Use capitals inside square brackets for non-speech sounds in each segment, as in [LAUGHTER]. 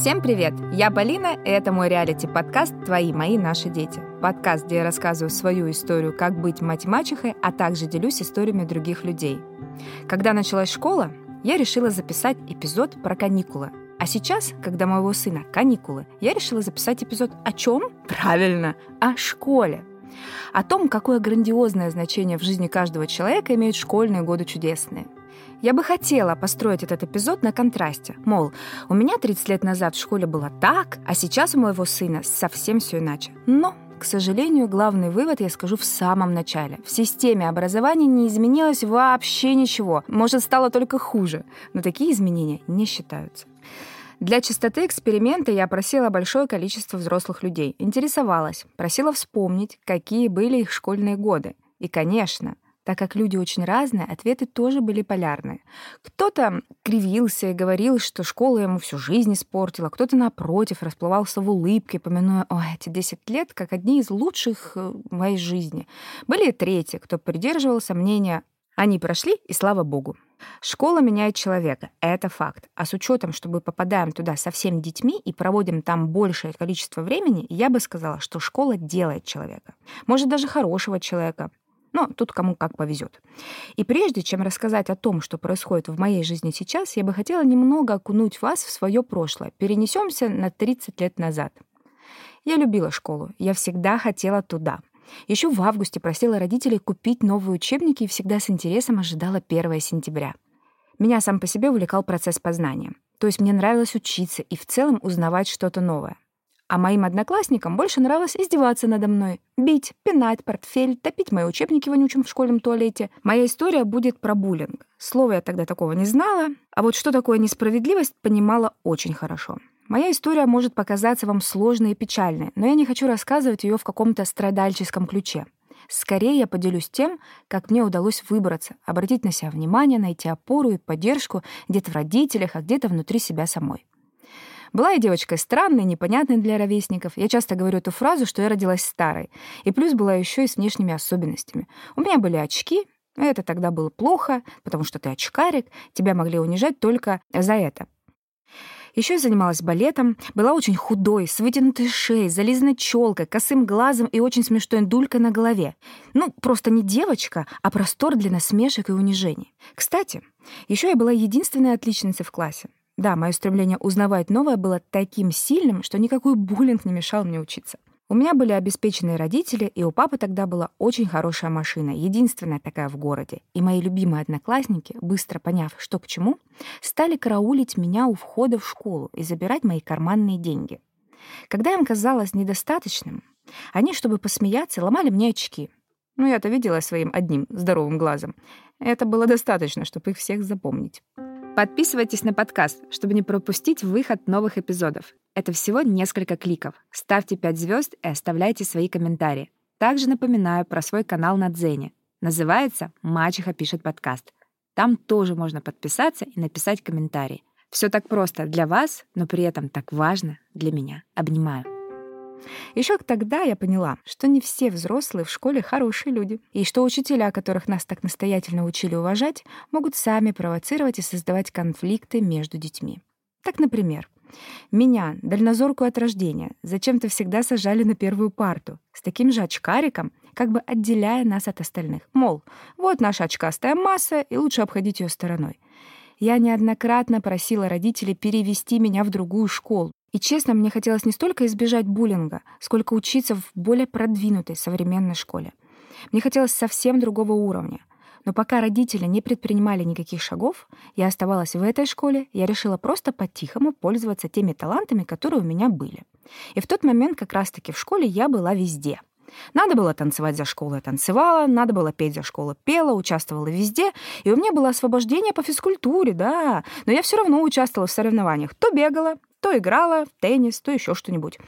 Всем привет! Я Полина, и это мой реалити-подкаст «Твои, мои, наши дети». Подкаст, где я рассказываю свою историю, как быть мать-мачехой, а также делюсь историями других людей. Когда началась школа, я решила записать эпизод про каникулы. А сейчас, когда моего сына каникулы, я решила записать эпизод о чем? [LAUGHS] Правильно, о школе. О том, какое грандиозное значение в жизни каждого человека имеют школьные годы чудесные – я бы хотела построить этот эпизод на контрасте. Мол, у меня 30 лет назад в школе было так, а сейчас у моего сына совсем все иначе. Но к сожалению, главный вывод я скажу в самом начале. В системе образования не изменилось вообще ничего. Может, стало только хуже. Но такие изменения не считаются. Для чистоты эксперимента я опросила большое количество взрослых людей. Интересовалась, просила вспомнить, какие были их школьные годы. И, конечно, так как люди очень разные, ответы тоже были полярные. Кто-то кривился и говорил, что школа ему всю жизнь испортила, кто-то, напротив, расплывался в улыбке, помянуя «Ой, эти 10 лет как одни из лучших э, в моей жизни». Были и третьи, кто придерживался мнения «Они прошли, и слава богу». Школа меняет человека, это факт. А с учетом, что мы попадаем туда со всеми детьми и проводим там большее количество времени, я бы сказала, что школа делает человека. Может, даже хорошего человека. Но тут кому как повезет. И прежде чем рассказать о том, что происходит в моей жизни сейчас, я бы хотела немного окунуть вас в свое прошлое. Перенесемся на 30 лет назад. Я любила школу, я всегда хотела туда. Еще в августе просила родителей купить новые учебники и всегда с интересом ожидала 1 сентября. Меня сам по себе увлекал процесс познания. То есть мне нравилось учиться и в целом узнавать что-то новое. А моим одноклассникам больше нравилось издеваться надо мной, бить, пинать портфель, топить мои учебники вонючим в школьном туалете. Моя история будет про буллинг. Слова я тогда такого не знала, а вот что такое несправедливость, понимала очень хорошо. Моя история может показаться вам сложной и печальной, но я не хочу рассказывать ее в каком-то страдальческом ключе. Скорее я поделюсь тем, как мне удалось выбраться, обратить на себя внимание, найти опору и поддержку где-то в родителях, а где-то внутри себя самой. Была я девочкой странной, непонятной для ровесников. Я часто говорю эту фразу, что я родилась старой. И плюс была еще и с внешними особенностями. У меня были очки, это тогда было плохо, потому что ты очкарик, тебя могли унижать только за это. Еще я занималась балетом, была очень худой, с вытянутой шеей, зализанной челкой, косым глазом и очень смешной дулькой на голове. Ну, просто не девочка, а простор для насмешек и унижений. Кстати, еще я была единственной отличницей в классе. Да, мое стремление узнавать новое было таким сильным, что никакой буллинг не мешал мне учиться. У меня были обеспеченные родители, и у папы тогда была очень хорошая машина, единственная такая в городе. И мои любимые одноклассники, быстро поняв, что к чему, стали караулить меня у входа в школу и забирать мои карманные деньги. Когда им казалось недостаточным, они, чтобы посмеяться, ломали мне очки. Ну, я-то видела своим одним здоровым глазом. Это было достаточно, чтобы их всех запомнить. Подписывайтесь на подкаст, чтобы не пропустить выход новых эпизодов. Это всего несколько кликов. Ставьте 5 звезд и оставляйте свои комментарии. Также напоминаю про свой канал на Дзене. Называется «Мачеха пишет подкаст». Там тоже можно подписаться и написать комментарий. Все так просто для вас, но при этом так важно для меня. Обнимаю. Еще тогда я поняла, что не все взрослые в школе хорошие люди, и что учителя, которых нас так настоятельно учили уважать, могут сами провоцировать и создавать конфликты между детьми. Так, например, меня, дальнозоркую от рождения, зачем-то всегда сажали на первую парту, с таким же очкариком, как бы отделяя нас от остальных. Мол, вот наша очкастая масса, и лучше обходить ее стороной. Я неоднократно просила родителей перевести меня в другую школу, и честно, мне хотелось не столько избежать буллинга, сколько учиться в более продвинутой современной школе. Мне хотелось совсем другого уровня. Но пока родители не предпринимали никаких шагов, я оставалась в этой школе, я решила просто по-тихому пользоваться теми талантами, которые у меня были. И в тот момент как раз-таки в школе я была везде. Надо было танцевать за школу, я танцевала, надо было петь за школу, пела, участвовала везде, и у меня было освобождение по физкультуре, да, но я все равно участвовала в соревнованиях. То бегала, то играла в теннис, то еще что-нибудь.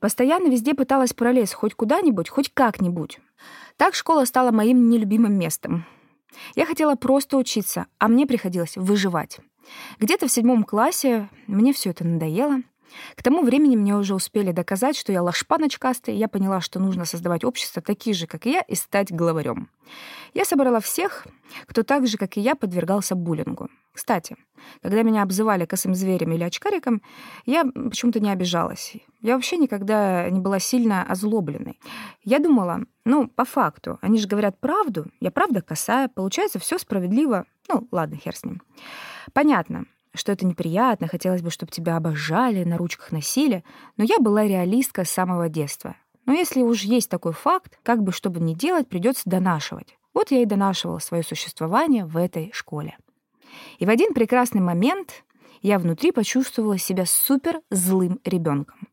Постоянно везде пыталась пролезть хоть куда-нибудь, хоть как-нибудь. Так школа стала моим нелюбимым местом. Я хотела просто учиться, а мне приходилось выживать. Где-то в седьмом классе мне все это надоело. К тому времени мне уже успели доказать, что я лошпа ночкастая, и я поняла, что нужно создавать общество такие же, как и я, и стать главарем. Я собрала всех, кто так же, как и я, подвергался буллингу. Кстати, когда меня обзывали косым зверем или очкариком, я почему-то не обижалась. Я вообще никогда не была сильно озлобленной. Я думала, ну, по факту, они же говорят правду, я правда косая, получается, все справедливо. Ну, ладно, хер с ним. Понятно, что это неприятно, хотелось бы, чтобы тебя обожали, на ручках носили, но я была реалистка с самого детства. Но если уж есть такой факт, как бы что бы ни делать, придется донашивать. Вот я и донашивала свое существование в этой школе. И в один прекрасный момент я внутри почувствовала себя супер злым ребенком.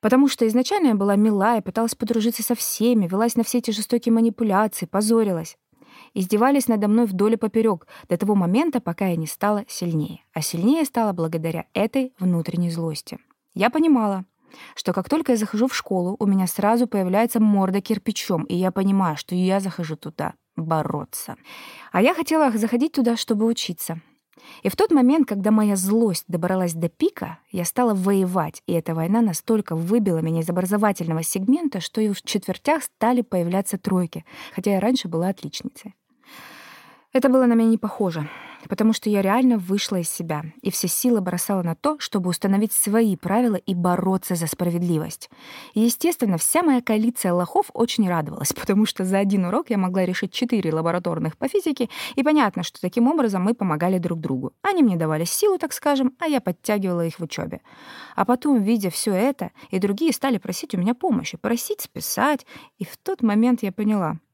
Потому что изначально я была милая, пыталась подружиться со всеми, велась на все эти жестокие манипуляции, позорилась издевались надо мной вдоль и поперек до того момента, пока я не стала сильнее. А сильнее стала благодаря этой внутренней злости. Я понимала, что как только я захожу в школу, у меня сразу появляется морда кирпичом, и я понимаю, что я захожу туда бороться. А я хотела заходить туда, чтобы учиться. И в тот момент, когда моя злость добралась до пика, я стала воевать, и эта война настолько выбила меня из образовательного сегмента, что и в четвертях стали появляться тройки, хотя я раньше была отличницей. Это было на меня не похоже, потому что я реально вышла из себя и все силы бросала на то, чтобы установить свои правила и бороться за справедливость. И, естественно, вся моя коалиция лохов очень радовалась, [LAUGHS] потому что за один урок я могла решить четыре лабораторных по физике, и понятно, что таким образом мы помогали друг другу. Они мне давали силу, так скажем, а я подтягивала их в учебе. А потом, видя все это, и другие стали просить у меня помощи, просить списать, и в тот момент я поняла —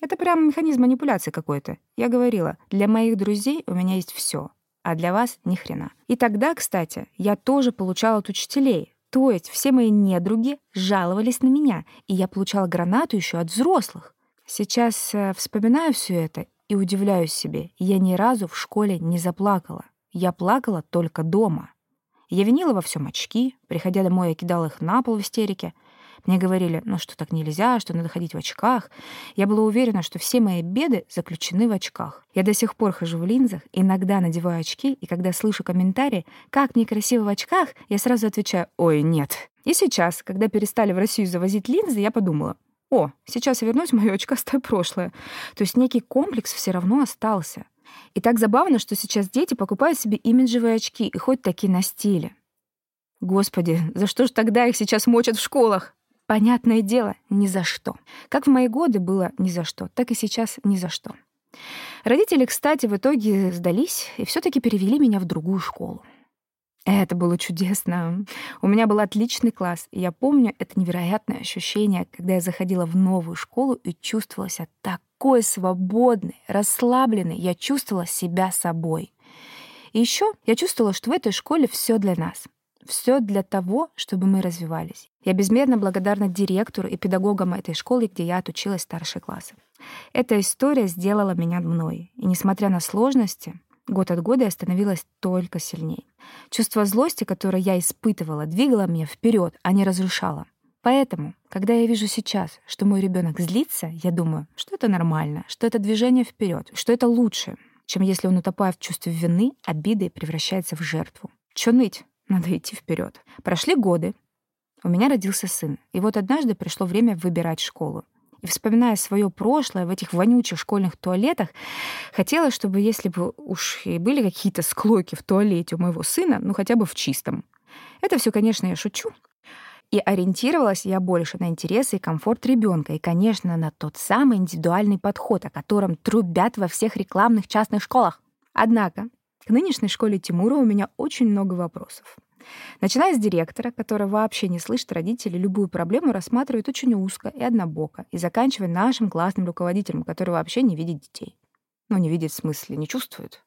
это прям механизм манипуляции какой-то. Я говорила, для моих друзей у меня есть все, а для вас ни хрена. И тогда, кстати, я тоже получала от учителей. То есть все мои недруги жаловались на меня, и я получала гранату еще от взрослых. Сейчас э, вспоминаю все это и удивляюсь себе. Я ни разу в школе не заплакала. Я плакала только дома. Я винила во всем очки, приходя домой, я кидала их на пол в истерике — мне говорили, ну что так нельзя, что надо ходить в очках. Я была уверена, что все мои беды заключены в очках. Я до сих пор хожу в линзах, иногда надеваю очки, и когда слышу комментарии «как мне красиво в очках», я сразу отвечаю «ой, нет». И сейчас, когда перестали в Россию завозить линзы, я подумала, о, сейчас я вернусь в [LAUGHS] моё очкастое прошлое. То есть некий комплекс все равно остался. И так забавно, что сейчас дети покупают себе имиджевые очки и ходят такие на стиле. Господи, за что же тогда их сейчас мочат в школах? Понятное дело, ни за что. Как в мои годы было ни за что, так и сейчас ни за что. Родители, кстати, в итоге сдались и все таки перевели меня в другую школу. Это было чудесно. У меня был отличный класс, и я помню это невероятное ощущение, когда я заходила в новую школу и чувствовала себя такой свободной, расслабленной. Я чувствовала себя собой. И еще я чувствовала, что в этой школе все для нас. Все для того, чтобы мы развивались. Я безмерно благодарна директору и педагогам этой школы, где я отучилась старшие классы. Эта история сделала меня мной. И несмотря на сложности, год от года я становилась только сильнее. Чувство злости, которое я испытывала, двигало меня вперед, а не разрушало. Поэтому, когда я вижу сейчас, что мой ребенок злится, я думаю, что это нормально, что это движение вперед, что это лучше, чем если он, утопая в чувстве вины, обиды превращается в жертву. Чё ныть? Надо идти вперед. Прошли годы. У меня родился сын. И вот однажды пришло время выбирать школу. И вспоминая свое прошлое в этих вонючих школьных туалетах, хотела, чтобы если бы уж и были какие-то склоки в туалете у моего сына, ну хотя бы в чистом. Это все, конечно, я шучу. И ориентировалась я больше на интересы и комфорт ребенка, и, конечно, на тот самый индивидуальный подход, о котором трубят во всех рекламных частных школах. Однако нынешней школе Тимура у меня очень много вопросов. Начиная с директора, который вообще не слышит родителей, любую проблему рассматривает очень узко и однобоко, и заканчивая нашим классным руководителем, который вообще не видит детей. Ну, не видит в смысле, не чувствует.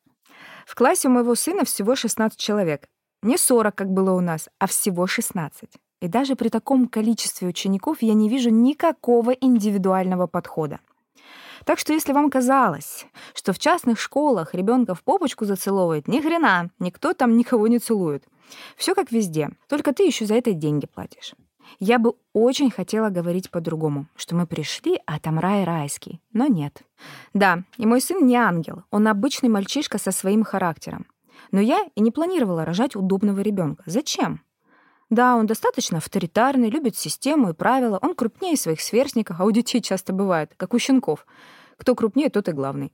В классе у моего сына всего 16 человек. Не 40, как было у нас, а всего 16. И даже при таком количестве учеников я не вижу никакого индивидуального подхода. Так что если вам казалось, что в частных школах ребенка в попочку зацеловывает, ни хрена, никто там никого не целует. Все как везде, только ты еще за это деньги платишь. Я бы очень хотела говорить по-другому, что мы пришли, а там рай райский, но нет. Да, и мой сын не ангел, он обычный мальчишка со своим характером. Но я и не планировала рожать удобного ребенка. Зачем? Да, он достаточно авторитарный, любит систему и правила, он крупнее своих сверстников, а у детей часто бывает, как у щенков. Кто крупнее, тот и главный.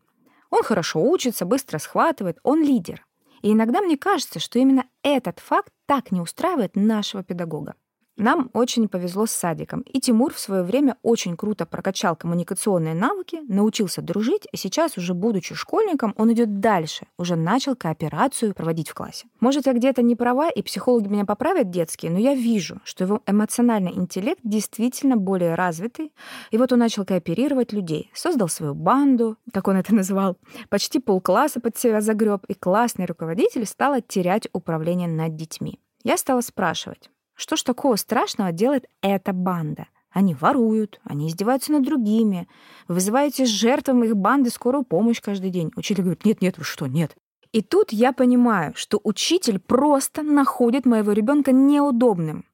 Он хорошо учится, быстро схватывает, он лидер. И иногда мне кажется, что именно этот факт так не устраивает нашего педагога. Нам очень повезло с садиком, и Тимур в свое время очень круто прокачал коммуникационные навыки, научился дружить, и сейчас, уже будучи школьником, он идет дальше, уже начал кооперацию проводить в классе. Может, я где-то не права, и психологи меня поправят детские, но я вижу, что его эмоциональный интеллект действительно более развитый, и вот он начал кооперировать людей, создал свою банду, как он это называл, почти полкласса под себя загреб, и классный руководитель стал терять управление над детьми. Я стала спрашивать, что ж такого страшного делает эта банда? Они воруют, они издеваются над другими. Вы вызываете жертвам их банды скорую помощь каждый день. Учитель говорит, нет, нет, вы что, нет. И тут я понимаю, что учитель просто находит моего ребенка неудобным.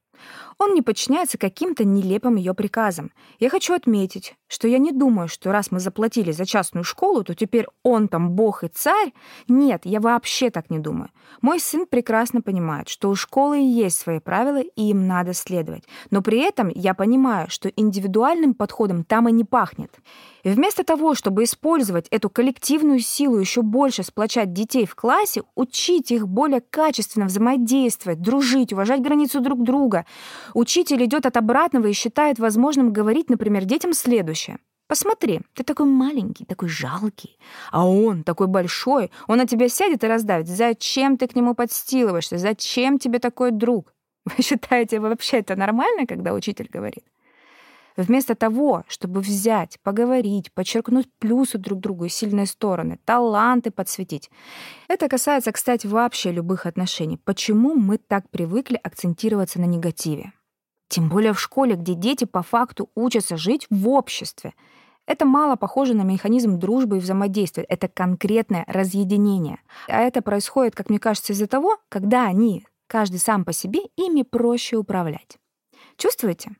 Он не подчиняется каким-то нелепым ее приказам. Я хочу отметить, что я не думаю, что раз мы заплатили за частную школу, то теперь он там бог и царь. Нет, я вообще так не думаю. Мой сын прекрасно понимает, что у школы есть свои правила, и им надо следовать. Но при этом я понимаю, что индивидуальным подходом там и не пахнет. И вместо того, чтобы использовать эту коллективную силу еще больше сплочать детей в классе, учить их более качественно взаимодействовать, дружить, уважать границу друг друга, учитель идет от обратного и считает возможным говорить, например, детям следующее. Посмотри, ты такой маленький, такой жалкий, а он такой большой, он на тебя сядет и раздавит. Зачем ты к нему подстилываешься? Зачем тебе такой друг? [LAUGHS] Вы считаете, вообще это нормально, когда учитель говорит? Вместо того, чтобы взять, поговорить, подчеркнуть плюсы друг другу и сильные стороны, таланты подсветить. Это касается, кстати, вообще любых отношений. Почему мы так привыкли акцентироваться на негативе? Тем более в школе, где дети по факту учатся жить в обществе. Это мало похоже на механизм дружбы и взаимодействия. Это конкретное разъединение. А это происходит, как мне кажется, из-за того, когда они, каждый сам по себе, ими проще управлять. Чувствуете?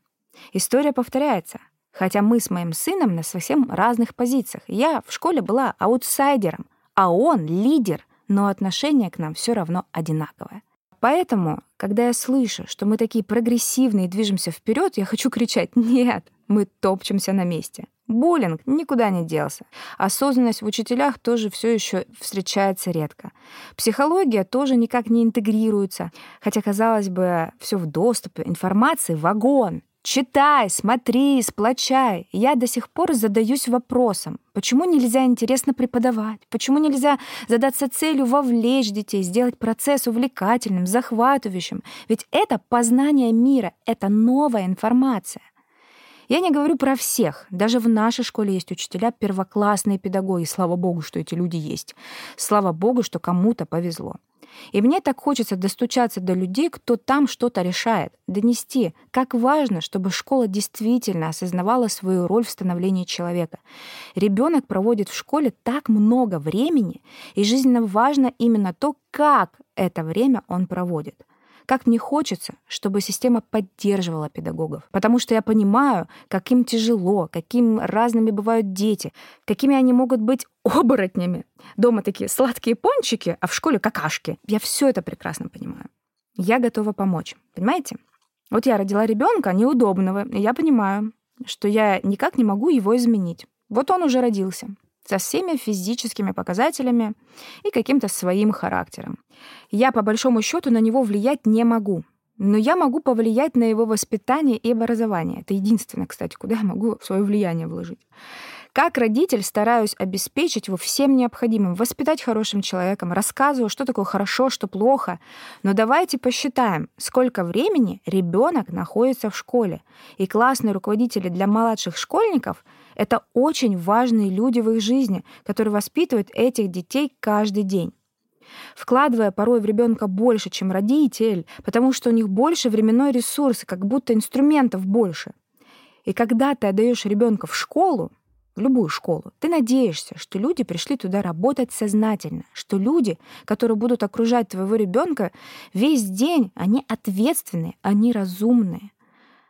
История повторяется. Хотя мы с моим сыном на совсем разных позициях. Я в школе была аутсайдером, а он лидер, но отношение к нам все равно одинаковое. Поэтому, когда я слышу, что мы такие прогрессивные и движемся вперед, я хочу кричать «Нет, мы топчемся на месте». Буллинг никуда не делся. Осознанность в учителях тоже все еще встречается редко. Психология тоже никак не интегрируется. Хотя, казалось бы, все в доступе, информации вагон. Читай, смотри, сплочай. Я до сих пор задаюсь вопросом, почему нельзя интересно преподавать? Почему нельзя задаться целью вовлечь детей, сделать процесс увлекательным, захватывающим? Ведь это познание мира, это новая информация. Я не говорю про всех. Даже в нашей школе есть учителя, первоклассные педагоги. Слава богу, что эти люди есть. Слава богу, что кому-то повезло. И мне так хочется достучаться до людей, кто там что-то решает, донести, как важно, чтобы школа действительно осознавала свою роль в становлении человека. Ребенок проводит в школе так много времени, и жизненно важно именно то, как это время он проводит. Как мне хочется, чтобы система поддерживала педагогов. Потому что я понимаю, каким тяжело, каким разными бывают дети, какими они могут быть оборотнями. Дома такие сладкие пончики, а в школе какашки. Я все это прекрасно понимаю. Я готова помочь. Понимаете? Вот я родила ребенка неудобного, и я понимаю, что я никак не могу его изменить. Вот он уже родился со всеми физическими показателями и каким-то своим характером. Я, по большому счету, на него влиять не могу. Но я могу повлиять на его воспитание и образование. Это единственное, кстати, куда я могу свое влияние вложить. Как родитель стараюсь обеспечить его всем необходимым, воспитать хорошим человеком, рассказываю, что такое хорошо, что плохо. Но давайте посчитаем, сколько времени ребенок находится в школе. И классные руководители для младших школьников — это очень важные люди в их жизни, которые воспитывают этих детей каждый день вкладывая порой в ребенка больше, чем родитель, потому что у них больше временной ресурс, как будто инструментов больше. И когда ты отдаешь ребенка в школу, в любую школу, ты надеешься, что люди пришли туда работать сознательно, что люди, которые будут окружать твоего ребенка весь день, они ответственные, они разумные.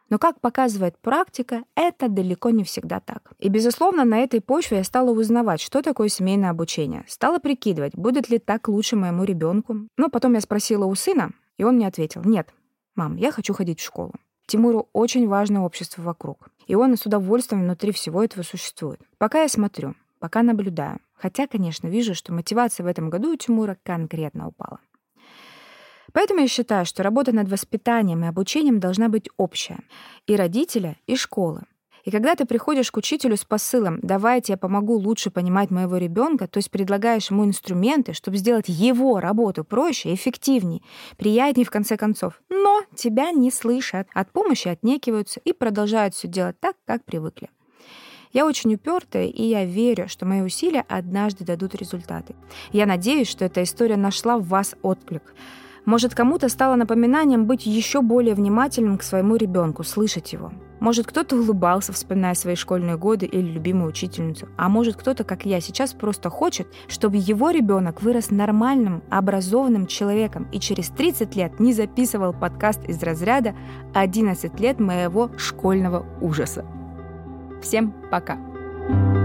Но, как показывает практика, это далеко не всегда так. И, безусловно, на этой почве я стала узнавать, что такое семейное обучение. Стала прикидывать, будет ли так лучше моему ребенку. Но потом я спросила у сына, и он мне ответил, нет, «Мам, я хочу ходить в школу». Тимуру очень важно общество вокруг. И он с удовольствием внутри всего этого существует. Пока я смотрю, пока наблюдаю. Хотя, конечно, вижу, что мотивация в этом году у Тимура конкретно упала. Поэтому я считаю, что работа над воспитанием и обучением должна быть общая. И родителя, и школы. И когда ты приходишь к учителю с посылом «давайте я помогу лучше понимать моего ребенка», то есть предлагаешь ему инструменты, чтобы сделать его работу проще, эффективнее, приятнее в конце концов. Но тебя не слышат, от помощи отнекиваются и продолжают все делать так, как привыкли. Я очень упертая, и я верю, что мои усилия однажды дадут результаты. Я надеюсь, что эта история нашла в вас отклик. Может, кому-то стало напоминанием быть еще более внимательным к своему ребенку, слышать его. Может, кто-то улыбался, вспоминая свои школьные годы или любимую учительницу. А может, кто-то, как я, сейчас просто хочет, чтобы его ребенок вырос нормальным, образованным человеком и через 30 лет не записывал подкаст из разряда «11 лет моего школьного ужаса». Всем пока! you